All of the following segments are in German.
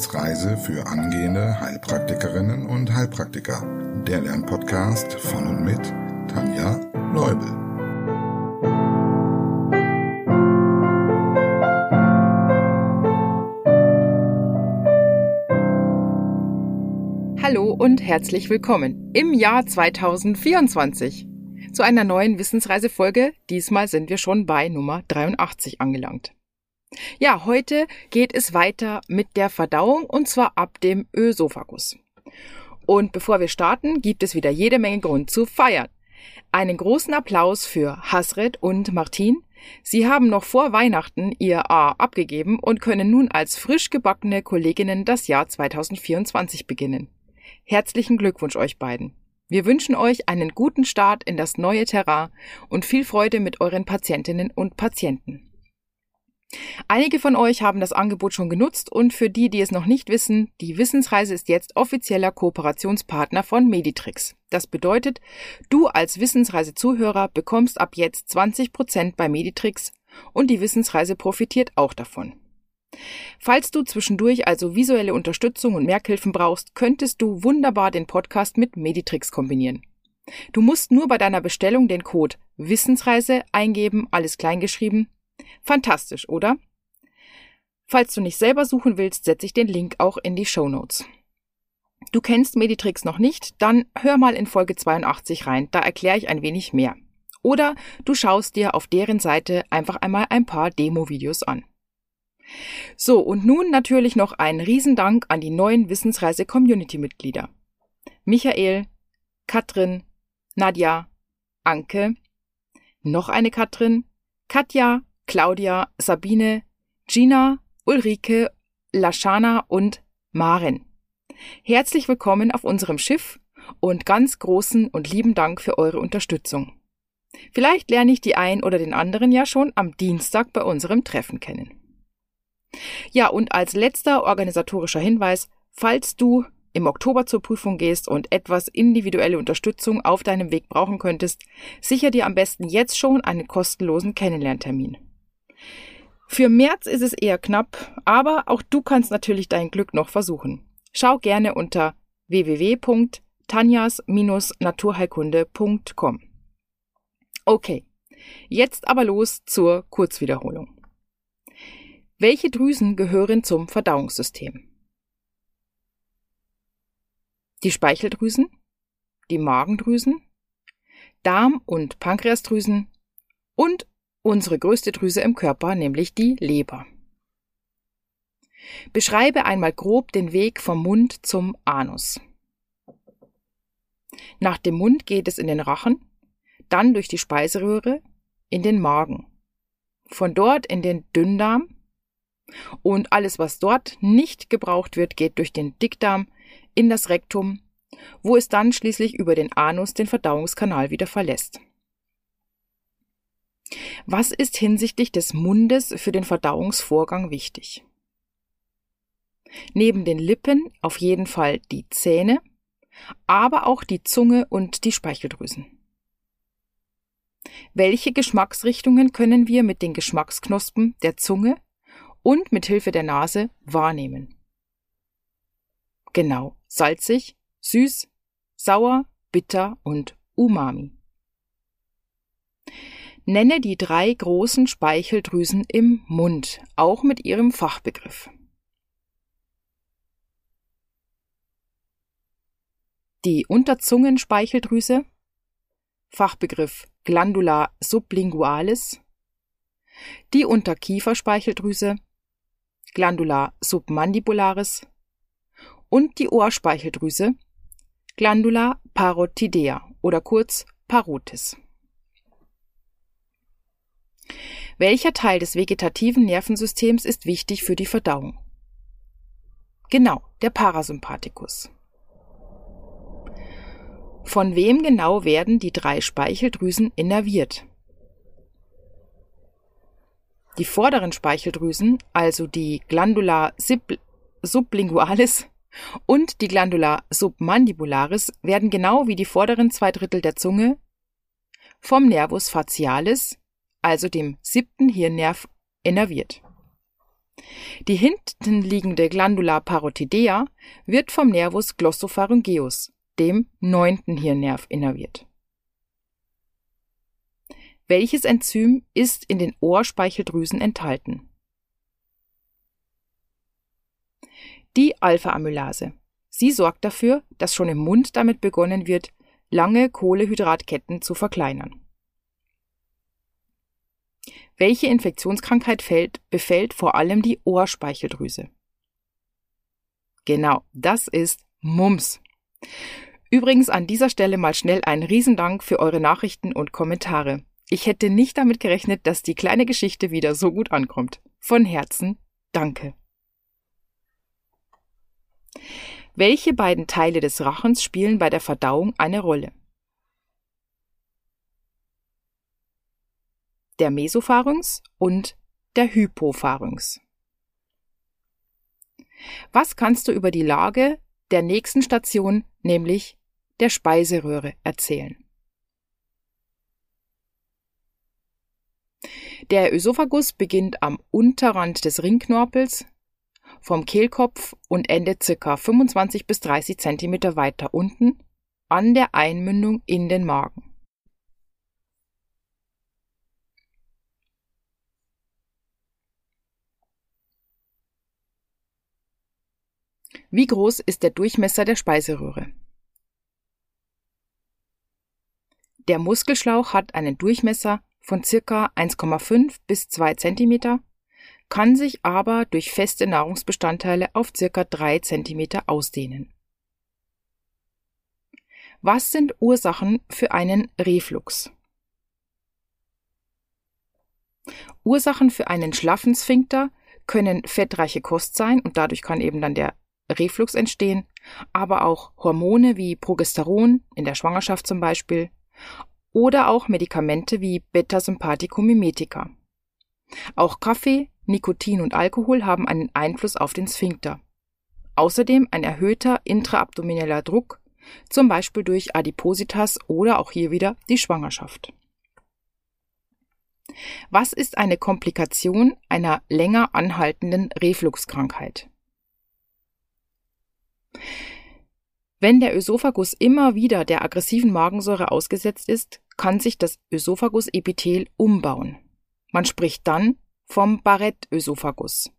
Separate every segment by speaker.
Speaker 1: Wissensreise für angehende Heilpraktikerinnen und Heilpraktiker. Der Lernpodcast von und mit Tanja Leubel.
Speaker 2: Hallo und herzlich willkommen im Jahr 2024 zu einer neuen Wissensreisefolge. Diesmal sind wir schon bei Nummer 83 angelangt. Ja, heute geht es weiter mit der Verdauung und zwar ab dem Ösophagus. Und bevor wir starten, gibt es wieder jede Menge Grund zu feiern. Einen großen Applaus für Hasred und Martin. Sie haben noch vor Weihnachten ihr A abgegeben und können nun als frisch gebackene Kolleginnen das Jahr 2024 beginnen. Herzlichen Glückwunsch euch beiden. Wir wünschen euch einen guten Start in das neue Terrain und viel Freude mit euren Patientinnen und Patienten. Einige von euch haben das Angebot schon genutzt und für die, die es noch nicht wissen, die Wissensreise ist jetzt offizieller Kooperationspartner von Meditrix. Das bedeutet, du als Wissensreise-Zuhörer bekommst ab jetzt 20 Prozent bei Meditrix und die Wissensreise profitiert auch davon. Falls du zwischendurch also visuelle Unterstützung und Merkhilfen brauchst, könntest du wunderbar den Podcast mit Meditrix kombinieren. Du musst nur bei deiner Bestellung den Code Wissensreise eingeben, alles kleingeschrieben, Fantastisch, oder? Falls du nicht selber suchen willst, setze ich den Link auch in die Show Notes. Du kennst Meditrix noch nicht? Dann hör mal in Folge 82 rein, da erkläre ich ein wenig mehr. Oder du schaust dir auf deren Seite einfach einmal ein paar Demo-Videos an. So, und nun natürlich noch ein Riesendank an die neuen Wissensreise-Community-Mitglieder. Michael, Katrin, Nadja, Anke, noch eine Katrin, Katja, Claudia, Sabine, Gina, Ulrike, Lashana und Maren. Herzlich willkommen auf unserem Schiff und ganz großen und lieben Dank für eure Unterstützung. Vielleicht lerne ich die ein oder den anderen ja schon am Dienstag bei unserem Treffen kennen. Ja, und als letzter organisatorischer Hinweis, falls du im Oktober zur Prüfung gehst und etwas individuelle Unterstützung auf deinem Weg brauchen könntest, sicher dir am besten jetzt schon einen kostenlosen Kennenlerntermin. Für März ist es eher knapp, aber auch du kannst natürlich dein Glück noch versuchen. Schau gerne unter www.tanjas-naturheilkunde.com. Okay, jetzt aber los zur Kurzwiederholung. Welche Drüsen gehören zum Verdauungssystem? Die Speicheldrüsen, die Magendrüsen, Darm- und Pankreasdrüsen und unsere größte Drüse im Körper, nämlich die Leber. Beschreibe einmal grob den Weg vom Mund zum Anus. Nach dem Mund geht es in den Rachen, dann durch die Speiseröhre in den Magen, von dort in den Dünndarm und alles, was dort nicht gebraucht wird, geht durch den Dickdarm in das Rektum, wo es dann schließlich über den Anus den Verdauungskanal wieder verlässt. Was ist hinsichtlich des Mundes für den Verdauungsvorgang wichtig? Neben den Lippen auf jeden Fall die Zähne, aber auch die Zunge und die Speicheldrüsen. Welche Geschmacksrichtungen können wir mit den Geschmacksknospen der Zunge und mit Hilfe der Nase wahrnehmen? Genau, salzig, süß, sauer, bitter und umami. Nenne die drei großen Speicheldrüsen im Mund, auch mit ihrem Fachbegriff. Die Unterzungenspeicheldrüse, Fachbegriff Glandula sublingualis, die Unterkieferspeicheldrüse, Glandula submandibularis. Und die Ohrspeicheldrüse, Glandula parotidea oder kurz Parotis. Welcher Teil des vegetativen Nervensystems ist wichtig für die Verdauung? Genau, der Parasympathikus. Von wem genau werden die drei Speicheldrüsen innerviert? Die vorderen Speicheldrüsen, also die Glandula sublingualis und die Glandula submandibularis, werden genau wie die vorderen zwei Drittel der Zunge vom Nervus facialis, also dem siebten Hirnnerv, innerviert. Die hinten liegende Glandula parotidea wird vom Nervus glossopharyngeus, dem neunten Hirnnerv, innerviert. Welches Enzym ist in den Ohrspeicheldrüsen enthalten? Die Alpha-Amylase. Sie sorgt dafür, dass schon im Mund damit begonnen wird, lange Kohlehydratketten zu verkleinern. Welche Infektionskrankheit fällt, befällt vor allem die Ohrspeicheldrüse? Genau, das ist Mumps. Übrigens an dieser Stelle mal schnell ein Riesendank für eure Nachrichten und Kommentare. Ich hätte nicht damit gerechnet, dass die kleine Geschichte wieder so gut ankommt. Von Herzen danke. Welche beiden Teile des Rachens spielen bei der Verdauung eine Rolle? Der Mesopharynx und der Hypopharynx. Was kannst du über die Lage der nächsten Station, nämlich der Speiseröhre, erzählen? Der Ösophagus beginnt am Unterrand des Ringknorpels vom Kehlkopf und endet ca. 25 bis 30 cm weiter unten an der Einmündung in den Magen. Wie groß ist der Durchmesser der Speiseröhre? Der Muskelschlauch hat einen Durchmesser von ca. 1,5 bis 2 cm kann sich aber durch feste Nahrungsbestandteile auf circa drei Zentimeter ausdehnen. Was sind Ursachen für einen Reflux? Ursachen für einen schlaffen Sphinkter können fettreiche Kost sein und dadurch kann eben dann der Reflux entstehen, aber auch Hormone wie Progesteron in der Schwangerschaft zum Beispiel oder auch Medikamente wie Beta-Sympathicumimetika. Auch Kaffee, Nikotin und Alkohol haben einen Einfluss auf den Sphinkter. Außerdem ein erhöhter intraabdomineller Druck, zum Beispiel durch Adipositas oder auch hier wieder die Schwangerschaft. Was ist eine Komplikation einer länger anhaltenden Refluxkrankheit? Wenn der Ösophagus immer wieder der aggressiven Magensäure ausgesetzt ist, kann sich das Ösophagusepithel umbauen. Man spricht dann vom Barrett-Ösophagus,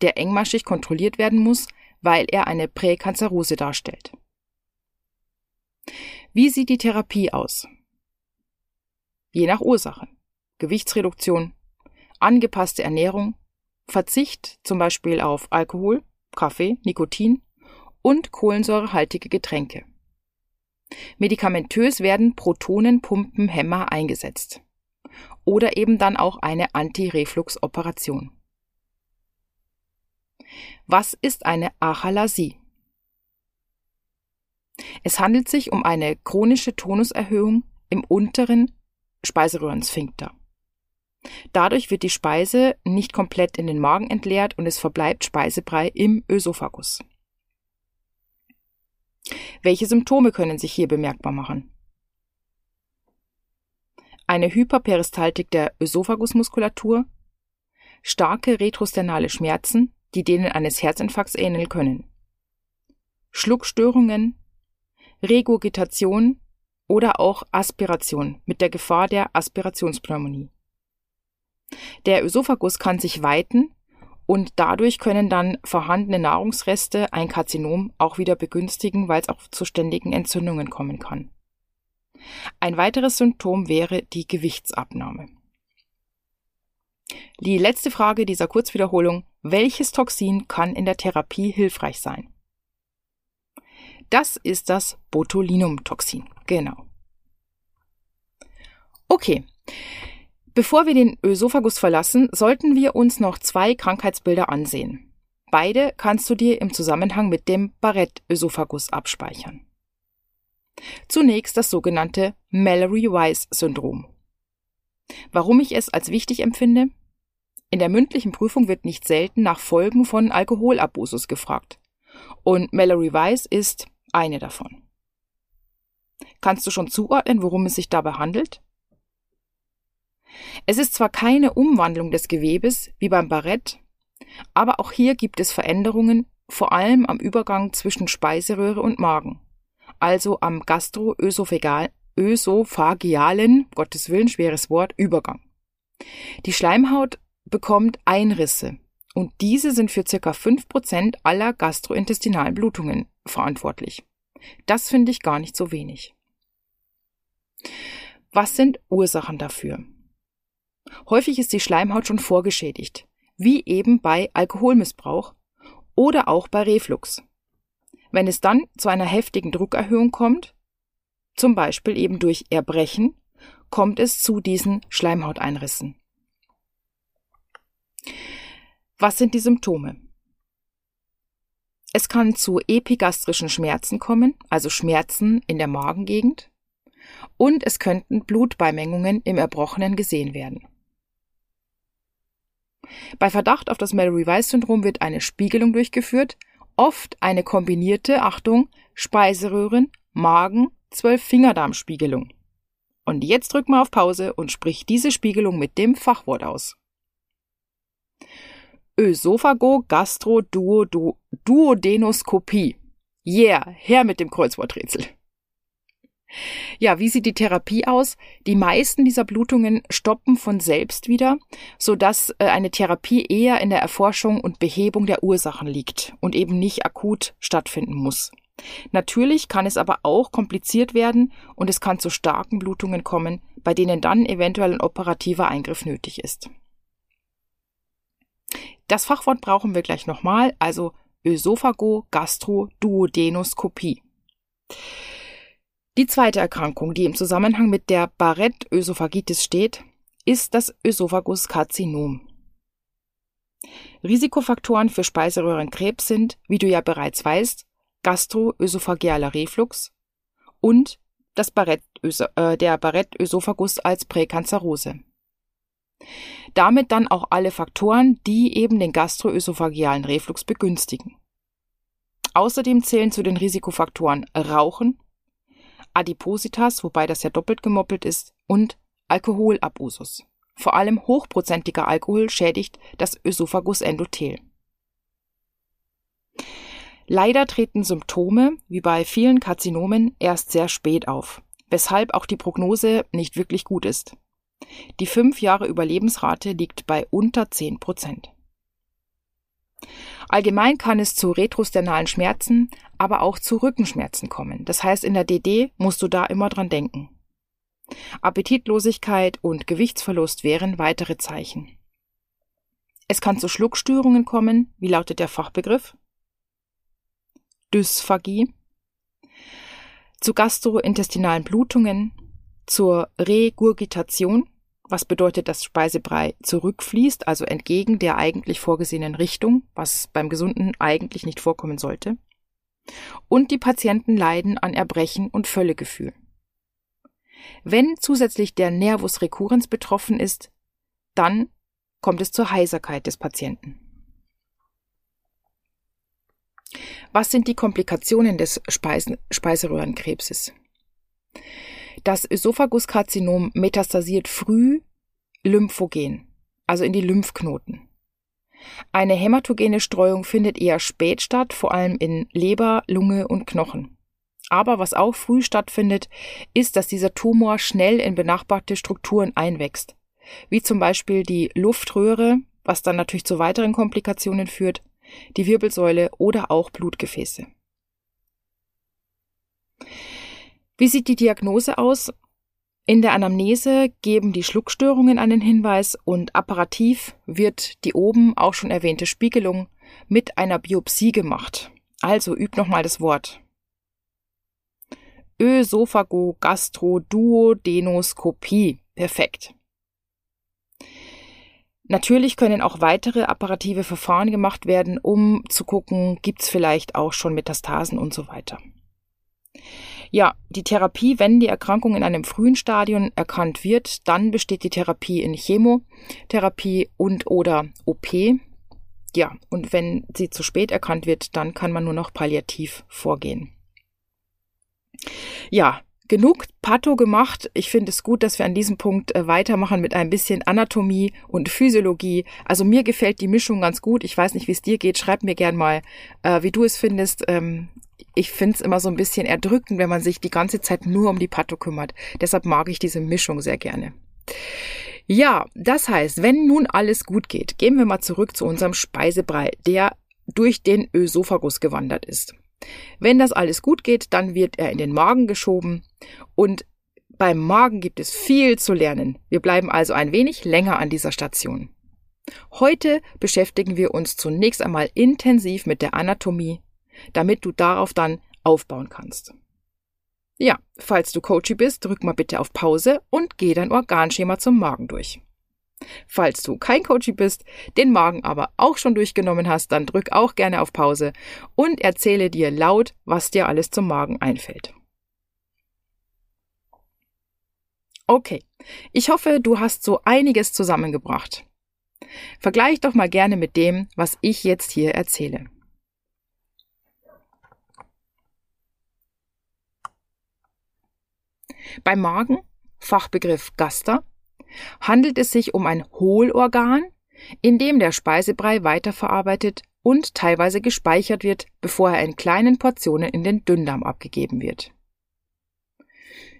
Speaker 2: der engmaschig kontrolliert werden muss, weil er eine Präkanzerose darstellt. Wie sieht die Therapie aus? Je nach Ursache. Gewichtsreduktion, angepasste Ernährung, Verzicht zum Beispiel auf Alkohol, Kaffee, Nikotin und kohlensäurehaltige Getränke. Medikamentös werden Protonenpumpenhämmer eingesetzt oder eben dann auch eine Anti-Reflux-Operation. Was ist eine Achalasie? Es handelt sich um eine chronische Tonuserhöhung im unteren Speiseröhrensphinkter. Dadurch wird die Speise nicht komplett in den Magen entleert und es verbleibt Speisebrei im Ösophagus. Welche Symptome können sich hier bemerkbar machen? eine Hyperperistaltik der Ösophagusmuskulatur, starke retrosternale Schmerzen, die denen eines Herzinfarkts ähneln können, Schluckstörungen, Regurgitation oder auch Aspiration mit der Gefahr der Aspirationspneumonie. Der Ösophagus kann sich weiten und dadurch können dann vorhandene Nahrungsreste ein Karzinom auch wieder begünstigen, weil es auch zu ständigen Entzündungen kommen kann. Ein weiteres Symptom wäre die Gewichtsabnahme. Die letzte Frage dieser Kurzwiederholung. Welches Toxin kann in der Therapie hilfreich sein? Das ist das Botulinumtoxin. Genau. Okay. Bevor wir den Ösophagus verlassen, sollten wir uns noch zwei Krankheitsbilder ansehen. Beide kannst du dir im Zusammenhang mit dem Barrett-Ösophagus abspeichern. Zunächst das sogenannte Mallory-Weiss-Syndrom. Warum ich es als wichtig empfinde? In der mündlichen Prüfung wird nicht selten nach Folgen von Alkoholabusus gefragt. Und Mallory Weiss ist eine davon. Kannst du schon zuordnen, worum es sich dabei handelt? Es ist zwar keine Umwandlung des Gewebes wie beim Barett, Aber auch hier gibt es Veränderungen, vor allem am Übergang zwischen Speiseröhre und Magen, also am gastroösophagealen, Gottes Willen, schweres Wort, Übergang. Die Schleimhaut bekommt Einrisse und diese sind für circa 5% aller gastrointestinalen Blutungen verantwortlich. Das finde ich gar nicht so wenig. Was sind Ursachen dafür? Häufig ist die Schleimhaut schon vorgeschädigt, wie eben bei Alkoholmissbrauch oder auch bei Reflux. Wenn es dann zu einer heftigen Druckerhöhung kommt, zum Beispiel eben durch Erbrechen, kommt es zu diesen Schleimhauteinrissen. Was sind die Symptome? Es kann zu epigastrischen Schmerzen kommen, also Schmerzen in der Magengegend, und es könnten Blutbeimengungen im Erbrochenen gesehen werden. Bei Verdacht auf das Mallory-Weiss-Syndrom wird eine Spiegelung durchgeführt, oft eine kombinierte, Achtung, Speiseröhren, Magen, Zwölf-Fingerdarm-Spiegelung. Und jetzt drück mal auf Pause und sprich diese Spiegelung mit dem Fachwort aus. Ösophago-Gastro-Duodenoskopie. Yeah, her mit dem Kreuzworträtsel. Ja, wie sieht die Therapie aus? Die meisten dieser Blutungen stoppen von selbst wieder, so dass äh, eine Therapie eher in der Erforschung und Behebung der Ursachen liegt und eben nicht akut stattfinden muss. Natürlich kann es aber auch kompliziert werden und es kann zu starken Blutungen kommen, bei denen dann eventuell ein operativer Eingriff nötig ist. Das Fachwort brauchen wir gleich nochmal, also Ösophago-Gastro-Duodenoskopie. Die zweite Erkrankung, die im Zusammenhang mit der Barrett-Ösophagitis steht, ist das Ösophaguskarzinom. Risikofaktoren für Speiseröhrenkrebs sind, wie du ja bereits weißt, gastroösophagealer Reflux und das Barrett äh, der Barrett-Ösophagus als Präkanzerose. Damit dann auch alle Faktoren, die eben den gastroösophagealen Reflux begünstigen. Außerdem zählen zu den Risikofaktoren Rauchen, Adipositas, wobei das ja doppelt gemoppelt ist, und Alkoholabusus. Vor allem hochprozentiger Alkohol schädigt das Ösophagusendothel. Leider treten Symptome, wie bei vielen Karzinomen, erst sehr spät auf, weshalb auch die Prognose nicht wirklich gut ist. Die fünf Jahre Überlebensrate liegt bei unter 10 Prozent. Allgemein kann es zu retrosternalen Schmerzen, aber auch zu Rückenschmerzen kommen. Das heißt, in der DD musst du da immer dran denken. Appetitlosigkeit und Gewichtsverlust wären weitere Zeichen. Es kann zu Schluckstörungen kommen, wie lautet der Fachbegriff? Dysphagie, zu gastrointestinalen Blutungen, zur Regurgitation, was bedeutet, dass Speisebrei zurückfließt, also entgegen der eigentlich vorgesehenen Richtung, was beim Gesunden eigentlich nicht vorkommen sollte. Und die Patienten leiden an Erbrechen und Völlegefühl. Wenn zusätzlich der Nervus recurrens betroffen ist, dann kommt es zur Heiserkeit des Patienten. Was sind die Komplikationen des Speisen Speiseröhrenkrebses? Das Ösophaguskarzinom metastasiert früh lymphogen, also in die Lymphknoten. Eine hämatogene Streuung findet eher spät statt, vor allem in Leber, Lunge und Knochen. Aber was auch früh stattfindet, ist, dass dieser Tumor schnell in benachbarte Strukturen einwächst, wie zum Beispiel die Luftröhre, was dann natürlich zu weiteren Komplikationen führt, die Wirbelsäule oder auch Blutgefäße. Wie sieht die Diagnose aus? In der Anamnese geben die Schluckstörungen einen Hinweis und apparativ wird die oben auch schon erwähnte Spiegelung mit einer Biopsie gemacht. Also üb nochmal das Wort. Ösophago-Gastro-Duodenoskopie. Perfekt. Natürlich können auch weitere apparative Verfahren gemacht werden, um zu gucken, gibt's vielleicht auch schon Metastasen und so weiter. Ja, die Therapie, wenn die Erkrankung in einem frühen Stadium erkannt wird, dann besteht die Therapie in Chemotherapie und oder OP. Ja, und wenn sie zu spät erkannt wird, dann kann man nur noch palliativ vorgehen. Ja, genug Patto gemacht. Ich finde es gut, dass wir an diesem Punkt äh, weitermachen mit ein bisschen Anatomie und Physiologie. Also mir gefällt die Mischung ganz gut. Ich weiß nicht, wie es dir geht. Schreib mir gern mal, äh, wie du es findest. Ich finde es immer so ein bisschen erdrückend, wenn man sich die ganze Zeit nur um die Patto kümmert. Deshalb mag ich diese Mischung sehr gerne. Ja, das heißt, wenn nun alles gut geht, gehen wir mal zurück zu unserem Speisebrei, der durch den Ösophagus gewandert ist. Wenn das alles gut geht, dann wird er in den Magen geschoben und beim Magen gibt es viel zu lernen. Wir bleiben also ein wenig länger an dieser Station. Heute beschäftigen wir uns zunächst einmal intensiv mit der Anatomie, damit du darauf dann aufbauen kannst. Ja, falls du Coachy bist, drück mal bitte auf Pause und geh dein Organschema zum Magen durch. Falls du kein Coachy bist, den Magen aber auch schon durchgenommen hast, dann drück auch gerne auf Pause und erzähle dir laut, was dir alles zum Magen einfällt. Okay, ich hoffe, du hast so einiges zusammengebracht. Vergleich doch mal gerne mit dem, was ich jetzt hier erzähle. Beim Magen, Fachbegriff Gaster, handelt es sich um ein Hohlorgan, in dem der Speisebrei weiterverarbeitet und teilweise gespeichert wird, bevor er in kleinen Portionen in den Dünndarm abgegeben wird.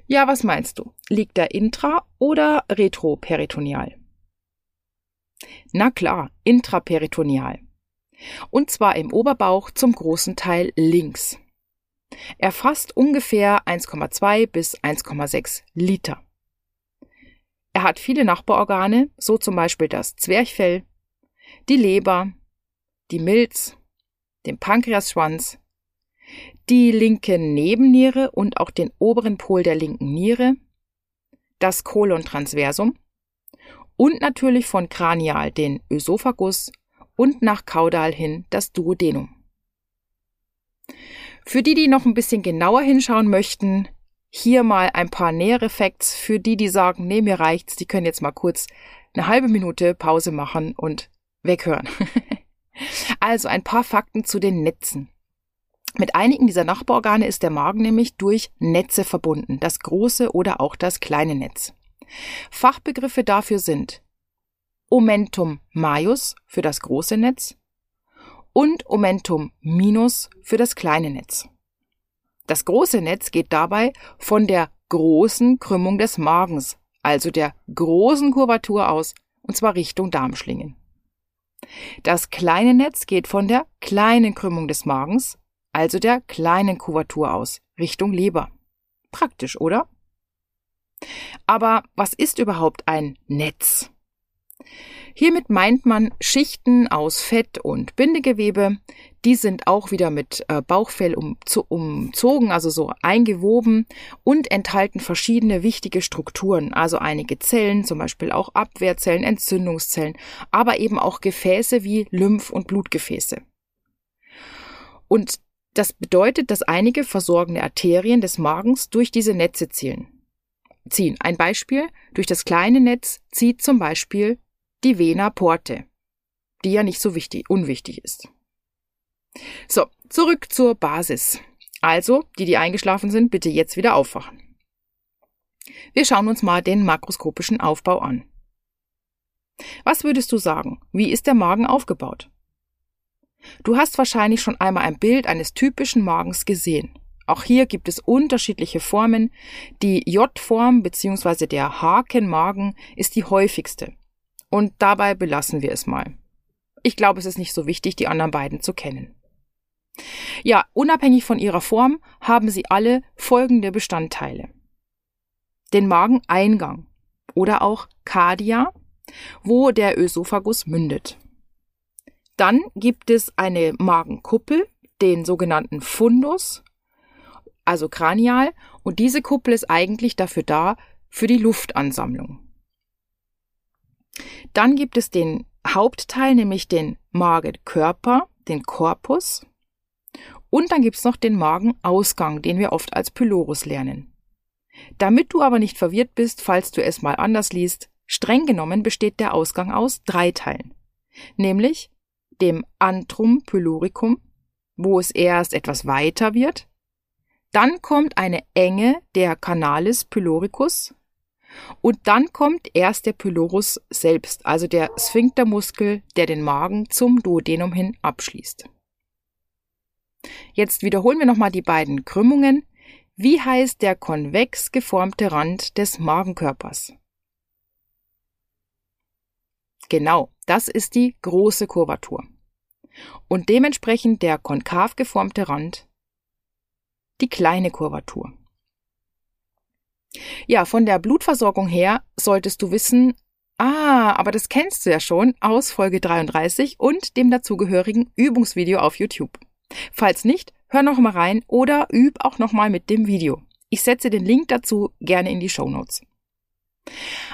Speaker 2: Ja, was meinst du? Liegt er intra- oder retroperitoneal? Na klar, intraperitoneal. Und zwar im Oberbauch zum großen Teil links. Er fasst ungefähr 1,2 bis 1,6 Liter. Er hat viele Nachbarorgane, so zum Beispiel das Zwerchfell, die Leber, die Milz, den Pankreasschwanz, die linke Nebenniere und auch den oberen Pol der linken Niere, das Kolon transversum und natürlich von Kranial den Ösophagus und nach Kaudal hin das Duodenum. Für die, die noch ein bisschen genauer hinschauen möchten, hier mal ein paar nähere Facts für die, die sagen, nee, mir reicht's, die können jetzt mal kurz eine halbe Minute Pause machen und weghören. also ein paar Fakten zu den Netzen. Mit einigen dieser Nachbarorgane ist der Magen nämlich durch Netze verbunden, das große oder auch das kleine Netz. Fachbegriffe dafür sind Omentum majus für das große Netz und Omentum minus für das kleine Netz. Das große Netz geht dabei von der großen Krümmung des Magens, also der großen Kurvatur aus, und zwar Richtung Darmschlingen. Das kleine Netz geht von der kleinen Krümmung des Magens, also der kleinen Kurvatur aus, Richtung Leber. Praktisch, oder? Aber was ist überhaupt ein Netz? Hiermit meint man Schichten aus Fett und Bindegewebe. Die sind auch wieder mit äh, Bauchfell umzogen, also so eingewoben und enthalten verschiedene wichtige Strukturen, also einige Zellen, zum Beispiel auch Abwehrzellen, Entzündungszellen, aber eben auch Gefäße wie Lymph- und Blutgefäße. Und das bedeutet, dass einige versorgende Arterien des Magens durch diese Netze ziehen. Ziehen. Ein Beispiel, durch das kleine Netz zieht zum Beispiel die Vena Porte, die ja nicht so wichtig, unwichtig ist. So, zurück zur Basis. Also, die, die eingeschlafen sind, bitte jetzt wieder aufwachen. Wir schauen uns mal den makroskopischen Aufbau an. Was würdest du sagen? Wie ist der Magen aufgebaut? Du hast wahrscheinlich schon einmal ein Bild eines typischen Magens gesehen. Auch hier gibt es unterschiedliche Formen. Die J-Form bzw. der Hakenmagen ist die häufigste. Und dabei belassen wir es mal. Ich glaube, es ist nicht so wichtig, die anderen beiden zu kennen. Ja, unabhängig von ihrer Form haben sie alle folgende Bestandteile. Den Mageneingang oder auch Cardia, wo der Ösophagus mündet. Dann gibt es eine Magenkuppel, den sogenannten Fundus, also kranial, und diese Kuppel ist eigentlich dafür da, für die Luftansammlung. Dann gibt es den Hauptteil, nämlich den Magenkörper, den Korpus. Und dann gibt es noch den Magenausgang, den wir oft als Pylorus lernen. Damit du aber nicht verwirrt bist, falls du es mal anders liest, streng genommen besteht der Ausgang aus drei Teilen. Nämlich dem Antrum pyloricum, wo es erst etwas weiter wird, Dann kommt eine Enge der Canalis pyloricus. Und dann kommt erst der Pylorus selbst, also der Sphinktermuskel, der den Magen zum Duodenum hin abschließt. Jetzt wiederholen wir nochmal die beiden Krümmungen. Wie heißt der konvex geformte Rand des Magenkörpers? Genau, das ist die große Kurvatur. Und dementsprechend der konkav geformte Rand die kleine Kurvatur. Ja, von der Blutversorgung her solltest du wissen, ah, aber das kennst du ja schon aus Folge 33 und dem dazugehörigen Übungsvideo auf YouTube. Falls nicht, hör noch mal rein oder üb auch noch mal mit dem Video. Ich setze den Link dazu gerne in die Show Notes.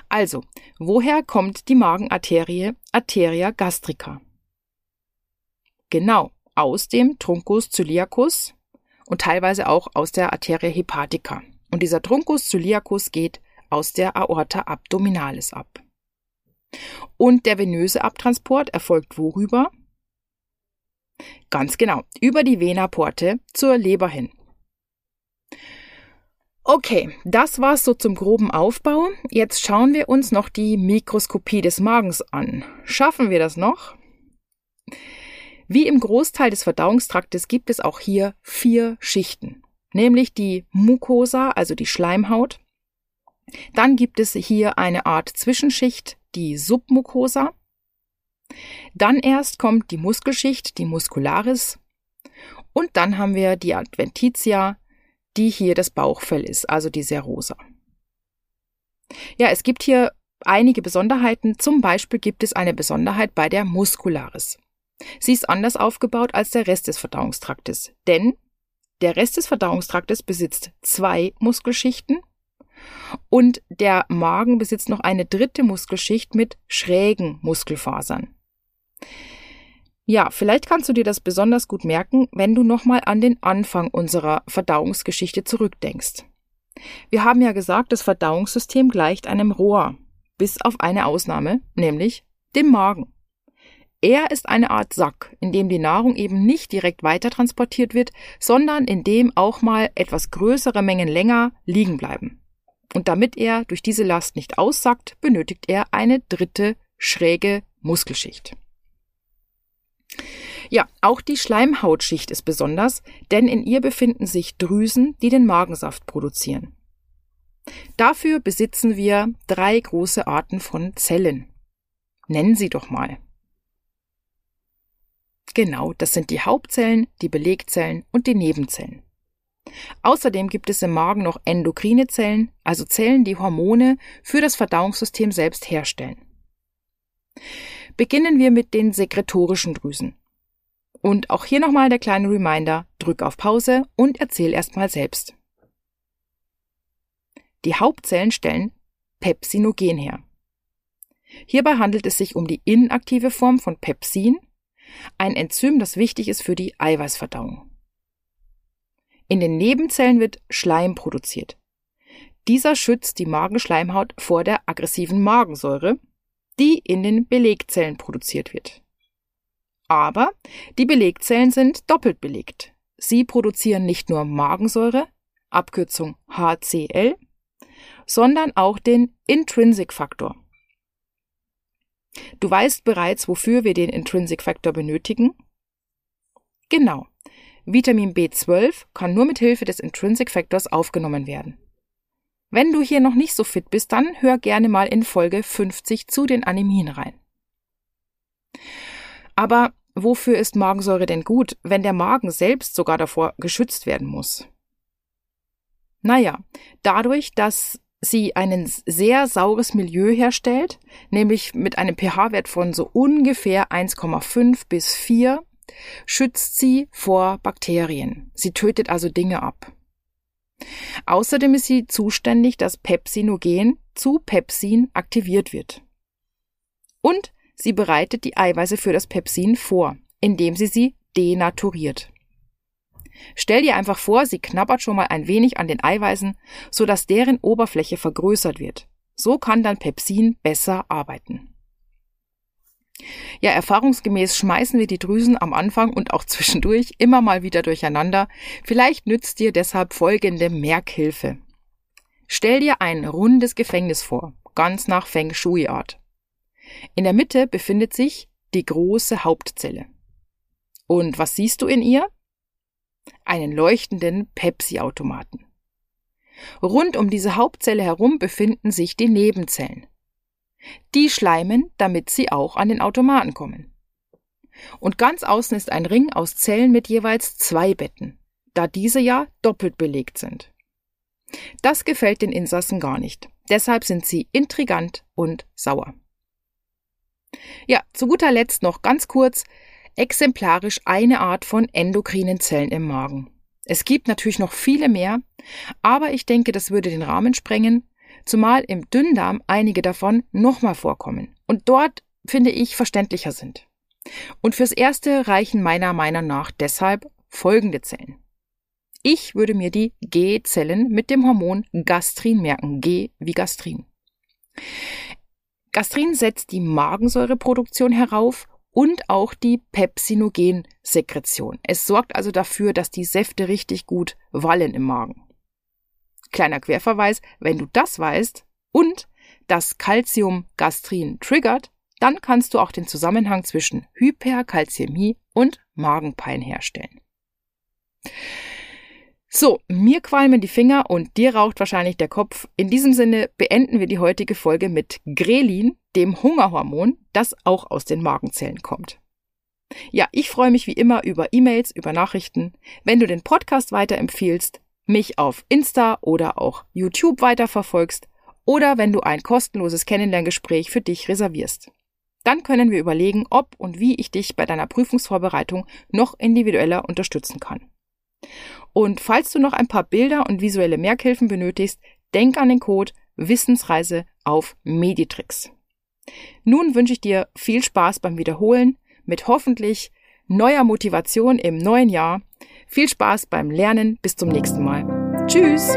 Speaker 2: Also, woher kommt die Magenarterie Arteria gastrica? Genau, aus dem Truncus celiacus und teilweise auch aus der Arteria hepatica. Und dieser Truncus celiacus geht aus der Aorta abdominalis ab. Und der venöse Abtransport erfolgt worüber? Ganz genau, über die Vena porte zur Leber hin. Okay, das war's so zum groben Aufbau. Jetzt schauen wir uns noch die Mikroskopie des Magens an. Schaffen wir das noch? Wie im Großteil des Verdauungstraktes gibt es auch hier vier Schichten, nämlich die Mucosa, also die Schleimhaut. Dann gibt es hier eine Art Zwischenschicht, die Submucosa. Dann erst kommt die Muskelschicht, die Muscularis. Und dann haben wir die Adventitia, die hier das Bauchfell ist, also die Serosa. Ja, es gibt hier einige Besonderheiten. Zum Beispiel gibt es eine Besonderheit bei der Muscularis. Sie ist anders aufgebaut als der Rest des Verdauungstraktes, denn der Rest des Verdauungstraktes besitzt zwei Muskelschichten und der Magen besitzt noch eine dritte Muskelschicht mit schrägen Muskelfasern. Ja, vielleicht kannst du dir das besonders gut merken, wenn du nochmal an den Anfang unserer Verdauungsgeschichte zurückdenkst. Wir haben ja gesagt, das Verdauungssystem gleicht einem Rohr, bis auf eine Ausnahme, nämlich dem Magen. Er ist eine Art Sack, in dem die Nahrung eben nicht direkt weiter transportiert wird, sondern in dem auch mal etwas größere Mengen länger liegen bleiben. Und damit er durch diese Last nicht aussackt, benötigt er eine dritte schräge Muskelschicht. Ja, auch die Schleimhautschicht ist besonders, denn in ihr befinden sich Drüsen, die den Magensaft produzieren. Dafür besitzen wir drei große Arten von Zellen. Nennen sie doch mal. Genau, das sind die Hauptzellen, die Belegzellen und die Nebenzellen. Außerdem gibt es im Magen noch endokrine Zellen, also Zellen, die Hormone für das Verdauungssystem selbst herstellen. Beginnen wir mit den sekretorischen Drüsen. Und auch hier nochmal der kleine Reminder, drück auf Pause und erzähl erstmal selbst. Die Hauptzellen stellen Pepsinogen her. Hierbei handelt es sich um die inaktive Form von Pepsin ein Enzym, das wichtig ist für die Eiweißverdauung. In den Nebenzellen wird Schleim produziert. Dieser schützt die Magenschleimhaut vor der aggressiven Magensäure, die in den Belegzellen produziert wird. Aber die Belegzellen sind doppelt belegt. Sie produzieren nicht nur Magensäure, Abkürzung HCl, sondern auch den Intrinsic Faktor. Du weißt bereits, wofür wir den Intrinsic Factor benötigen? Genau. Vitamin B12 kann nur mit Hilfe des Intrinsic Factors aufgenommen werden. Wenn du hier noch nicht so fit bist, dann hör gerne mal in Folge 50 zu den Anämien rein. Aber wofür ist Magensäure denn gut, wenn der Magen selbst sogar davor geschützt werden muss? Naja, dadurch, dass sie ein sehr saures Milieu herstellt, nämlich mit einem pH-Wert von so ungefähr 1,5 bis 4, schützt sie vor Bakterien. Sie tötet also Dinge ab. Außerdem ist sie zuständig, dass Pepsinogen zu Pepsin aktiviert wird. Und sie bereitet die Eiweiße für das Pepsin vor, indem sie sie denaturiert. Stell dir einfach vor, sie knabbert schon mal ein wenig an den Eiweißen, sodass deren Oberfläche vergrößert wird. So kann dann Pepsin besser arbeiten. Ja, erfahrungsgemäß schmeißen wir die Drüsen am Anfang und auch zwischendurch immer mal wieder durcheinander. Vielleicht nützt dir deshalb folgende Merkhilfe. Stell dir ein rundes Gefängnis vor, ganz nach Feng Shui-Art. In der Mitte befindet sich die große Hauptzelle. Und was siehst du in ihr? Einen leuchtenden Pepsi-Automaten. Rund um diese Hauptzelle herum befinden sich die Nebenzellen. Die schleimen, damit sie auch an den Automaten kommen. Und ganz außen ist ein Ring aus Zellen mit jeweils zwei Betten, da diese ja doppelt belegt sind. Das gefällt den Insassen gar nicht. Deshalb sind sie intrigant und sauer. Ja, zu guter Letzt noch ganz kurz exemplarisch eine Art von endokrinen Zellen im Magen. Es gibt natürlich noch viele mehr, aber ich denke, das würde den Rahmen sprengen, zumal im Dünndarm einige davon nochmal vorkommen und dort, finde ich, verständlicher sind. Und fürs Erste reichen meiner Meinung nach deshalb folgende Zellen. Ich würde mir die G-Zellen mit dem Hormon Gastrin merken. G wie Gastrin. Gastrin setzt die Magensäureproduktion herauf und auch die Pepsinogensekretion. Es sorgt also dafür, dass die Säfte richtig gut wallen im Magen. Kleiner Querverweis, wenn du das weißt und das Calcium-Gastrin triggert, dann kannst du auch den Zusammenhang zwischen Hyperkalzämie und Magenpein herstellen. So, mir qualmen die Finger und dir raucht wahrscheinlich der Kopf. In diesem Sinne beenden wir die heutige Folge mit Grelin, dem Hungerhormon, das auch aus den Magenzellen kommt. Ja, ich freue mich wie immer über E-Mails, über Nachrichten. Wenn du den Podcast weiterempfiehlst, mich auf Insta oder auch YouTube weiterverfolgst oder wenn du ein kostenloses Kennenlerngespräch für dich reservierst. Dann können wir überlegen, ob und wie ich dich bei deiner Prüfungsvorbereitung noch individueller unterstützen kann. Und falls du noch ein paar Bilder und visuelle Merkhilfen benötigst, denk an den Code Wissensreise auf Meditrix. Nun wünsche ich dir viel Spaß beim Wiederholen mit hoffentlich neuer Motivation im neuen Jahr. Viel Spaß beim Lernen. Bis zum nächsten Mal. Tschüss!